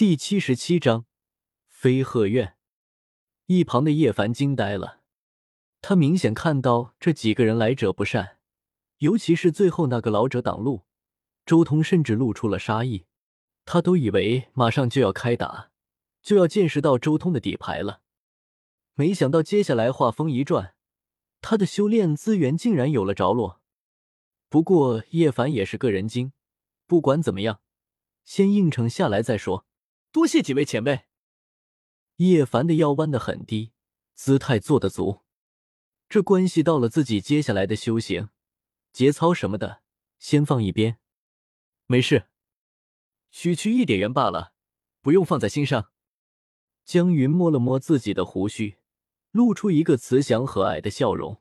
第七十七章飞鹤院。一旁的叶凡惊呆了，他明显看到这几个人来者不善，尤其是最后那个老者挡路，周通甚至露出了杀意。他都以为马上就要开打，就要见识到周通的底牌了，没想到接下来话锋一转，他的修炼资源竟然有了着落。不过叶凡也是个人精，不管怎么样，先应承下来再说。多谢几位前辈。叶凡的腰弯得很低，姿态做得足，这关系到了自己接下来的修行、节操什么的，先放一边。没事，区区一点缘罢了，不用放在心上。江云摸了摸自己的胡须，露出一个慈祥和蔼的笑容。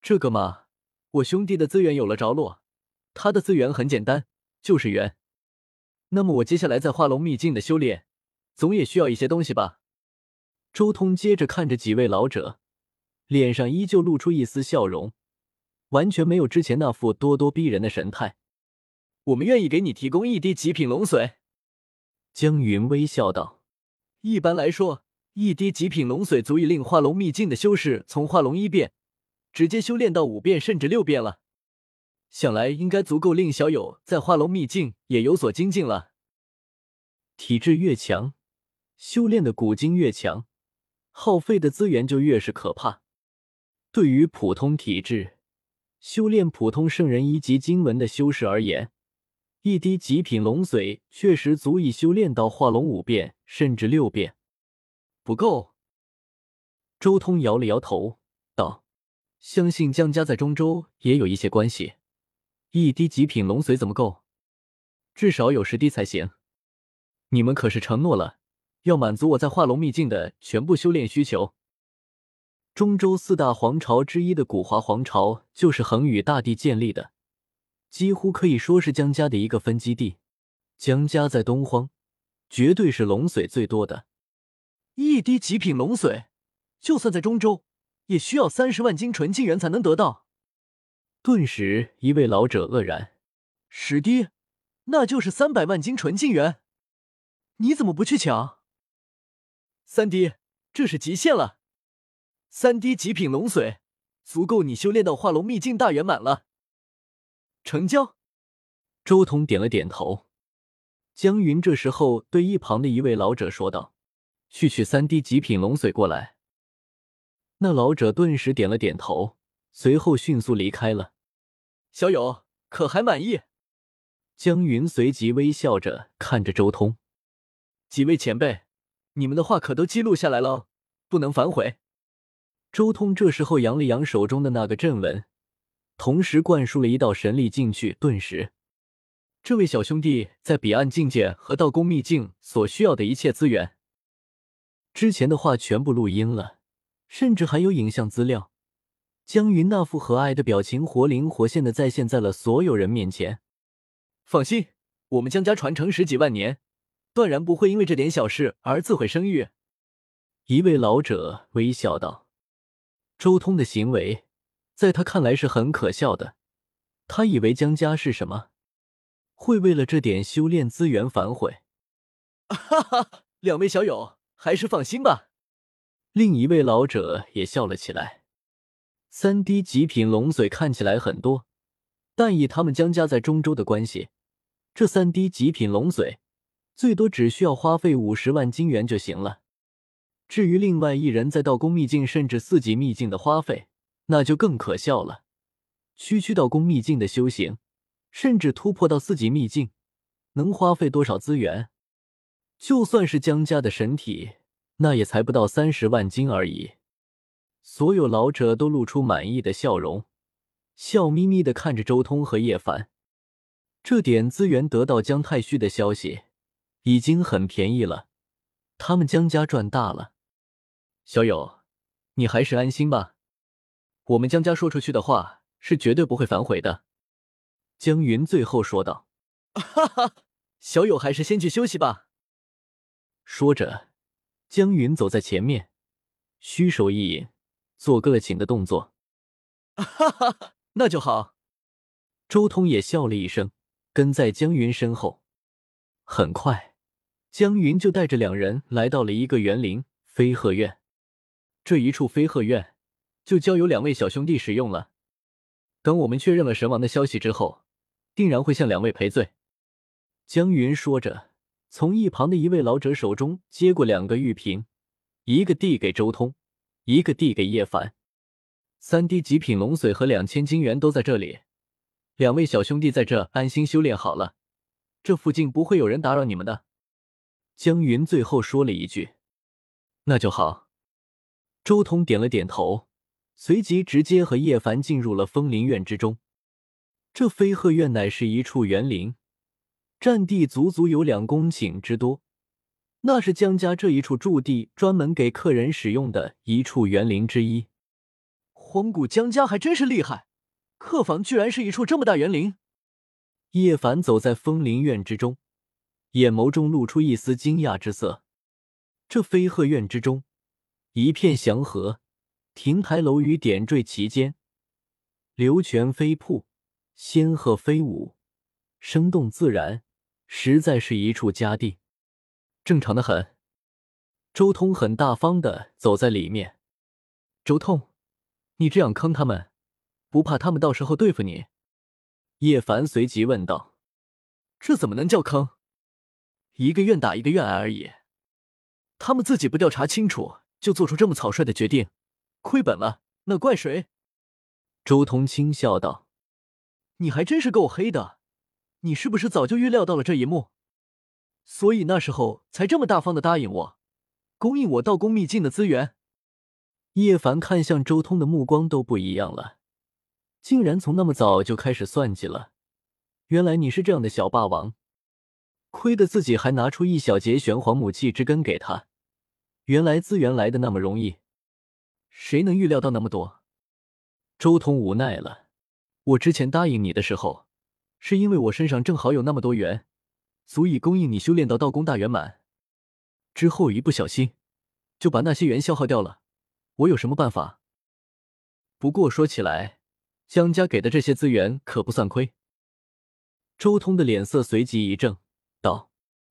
这个嘛，我兄弟的资源有了着落，他的资源很简单，就是缘。那么我接下来在化龙秘境的修炼，总也需要一些东西吧？周通接着看着几位老者，脸上依旧露出一丝笑容，完全没有之前那副咄咄逼人的神态。我们愿意给你提供一滴极品龙髓。江云微笑道：“一般来说，一滴极品龙髓足以令化龙秘境的修士从化龙一变直接修炼到五变甚至六变了。”想来应该足够令小友在化龙秘境也有所精进了。体质越强，修炼的古经越强，耗费的资源就越是可怕。对于普通体质、修炼普通圣人一级经文的修士而言，一滴极品龙髓确实足以修炼到化龙五变甚至六变。不够。周通摇了摇头，道：“相信江家在中州也有一些关系。”一滴极品龙髓怎么够？至少有十滴才行。你们可是承诺了，要满足我在化龙秘境的全部修炼需求。中州四大皇朝之一的古华皇朝，就是恒宇大帝建立的，几乎可以说是江家的一个分基地。江家在东荒，绝对是龙髓最多的。一滴极品龙髓，就算在中州，也需要三十万斤纯净元才能得到。顿时，一位老者愕然：“十滴，那就是三百万斤纯净元，你怎么不去抢？三滴，这是极限了。三滴极品龙髓，足够你修炼到化龙秘境大圆满了。”成交。周通点了点头。江云这时候对一旁的一位老者说道：“去取三滴极品龙髓过来。”那老者顿时点了点头。随后迅速离开了。小友可还满意？江云随即微笑着看着周通。几位前辈，你们的话可都记录下来了，不能反悔。周通这时候扬了扬手中的那个阵纹，同时灌输了一道神力进去。顿时，这位小兄弟在彼岸境界和道宫秘境所需要的一切资源，之前的话全部录音了，甚至还有影像资料。江云那副和蔼的表情，活灵活现的再现在了所有人面前。放心，我们江家传承十几万年，断然不会因为这点小事而自毁声誉。一位老者微笑道：“周通的行为，在他看来是很可笑的。他以为江家是什么，会为了这点修炼资源反悔？”哈哈，两位小友还是放心吧。另一位老者也笑了起来。三滴极品龙髓看起来很多，但以他们江家在中州的关系，这三滴极品龙髓最多只需要花费五十万金元就行了。至于另外一人在道宫秘境甚至四级秘境的花费，那就更可笑了。区区道宫秘境的修行，甚至突破到四级秘境，能花费多少资源？就算是江家的神体，那也才不到三十万金而已。所有老者都露出满意的笑容，笑眯眯的看着周通和叶凡。这点资源得到姜太虚的消息，已经很便宜了。他们江家赚大了。小友，你还是安心吧。我们江家说出去的话是绝对不会反悔的。江云最后说道：“哈哈，小友还是先去休息吧。”说着，江云走在前面，虚手一引。做个请的动作，哈哈，那就好。周通也笑了一声，跟在江云身后。很快，江云就带着两人来到了一个园林飞鹤院。这一处飞鹤院就交由两位小兄弟使用了。等我们确认了神王的消息之后，定然会向两位赔罪。江云说着，从一旁的一位老者手中接过两个玉瓶，一个递给周通，一个递给叶凡。三滴极品龙髓和两千金元都在这里，两位小兄弟在这安心修炼好了，这附近不会有人打扰你们的。江云最后说了一句：“那就好。”周通点了点头，随即直接和叶凡进入了枫林院之中。这飞鹤院乃是一处园林，占地足足有两公顷之多，那是江家这一处驻地专门给客人使用的一处园林之一。荒古江家还真是厉害，客房居然是一处这么大园林。叶凡走在枫林院之中，眼眸中露出一丝惊讶之色。这飞鹤院之中，一片祥和，亭台楼宇点缀其间，流泉飞瀑，仙鹤飞舞，生动自然，实在是一处佳地，正常的很。周通很大方的走在里面，周通。你这样坑他们，不怕他们到时候对付你？叶凡随即问道：“这怎么能叫坑？一个愿打一个愿挨而已。他们自己不调查清楚，就做出这么草率的决定，亏本了，那怪谁？”周通轻笑道：“你还真是够黑的，你是不是早就预料到了这一幕？所以那时候才这么大方的答应我，供应我道宫秘境的资源？”叶凡看向周通的目光都不一样了，竟然从那么早就开始算计了。原来你是这样的小霸王，亏得自己还拿出一小节玄黄母气之根给他。原来资源来的那么容易，谁能预料到那么多？周通无奈了。我之前答应你的时候，是因为我身上正好有那么多元，足以供应你修炼到道宫大圆满。之后一不小心，就把那些元消耗掉了。我有什么办法？不过说起来，江家给的这些资源可不算亏。周通的脸色随即一正，道：“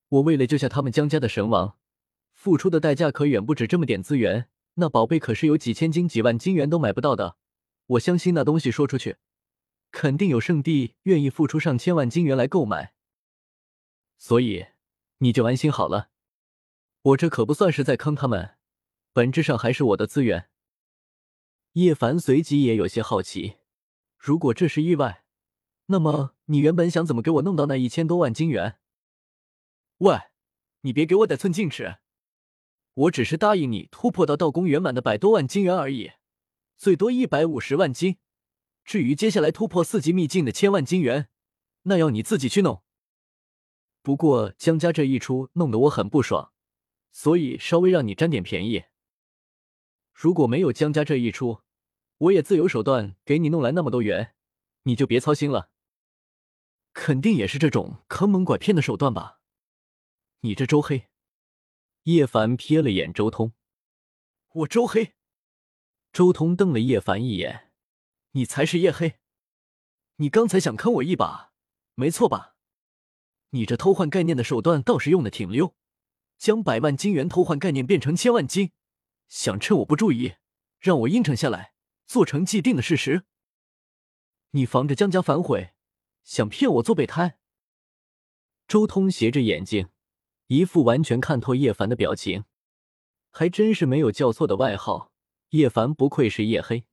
我为了救下他们江家的神王，付出的代价可远不止这么点资源。那宝贝可是有几千金、几万金元都买不到的。我相信那东西说出去，肯定有圣地愿意付出上千万金元来购买。所以你就安心好了，我这可不算是在坑他们。”本质上还是我的资源。叶凡随即也有些好奇，如果这是意外，那么你原本想怎么给我弄到那一千多万金元？喂，你别给我得寸进尺！我只是答应你突破到道宫圆满的百多万金元而已，最多一百五十万金。至于接下来突破四级秘境的千万金元，那要你自己去弄。不过江家这一出弄得我很不爽，所以稍微让你占点便宜。如果没有江家这一出，我也自有手段给你弄来那么多元，你就别操心了。肯定也是这种坑蒙拐骗的手段吧？你这周黑！叶凡瞥了眼周通，我周黑？周通瞪了叶凡一眼，你才是叶黑！你刚才想坑我一把，没错吧？你这偷换概念的手段倒是用的挺溜，将百万金元偷换概念变成千万金。想趁我不注意，让我应承下来，做成既定的事实。你防着江家反悔，想骗我做备胎？周通斜着眼睛，一副完全看透叶凡的表情。还真是没有叫错的外号，叶凡不愧是叶黑。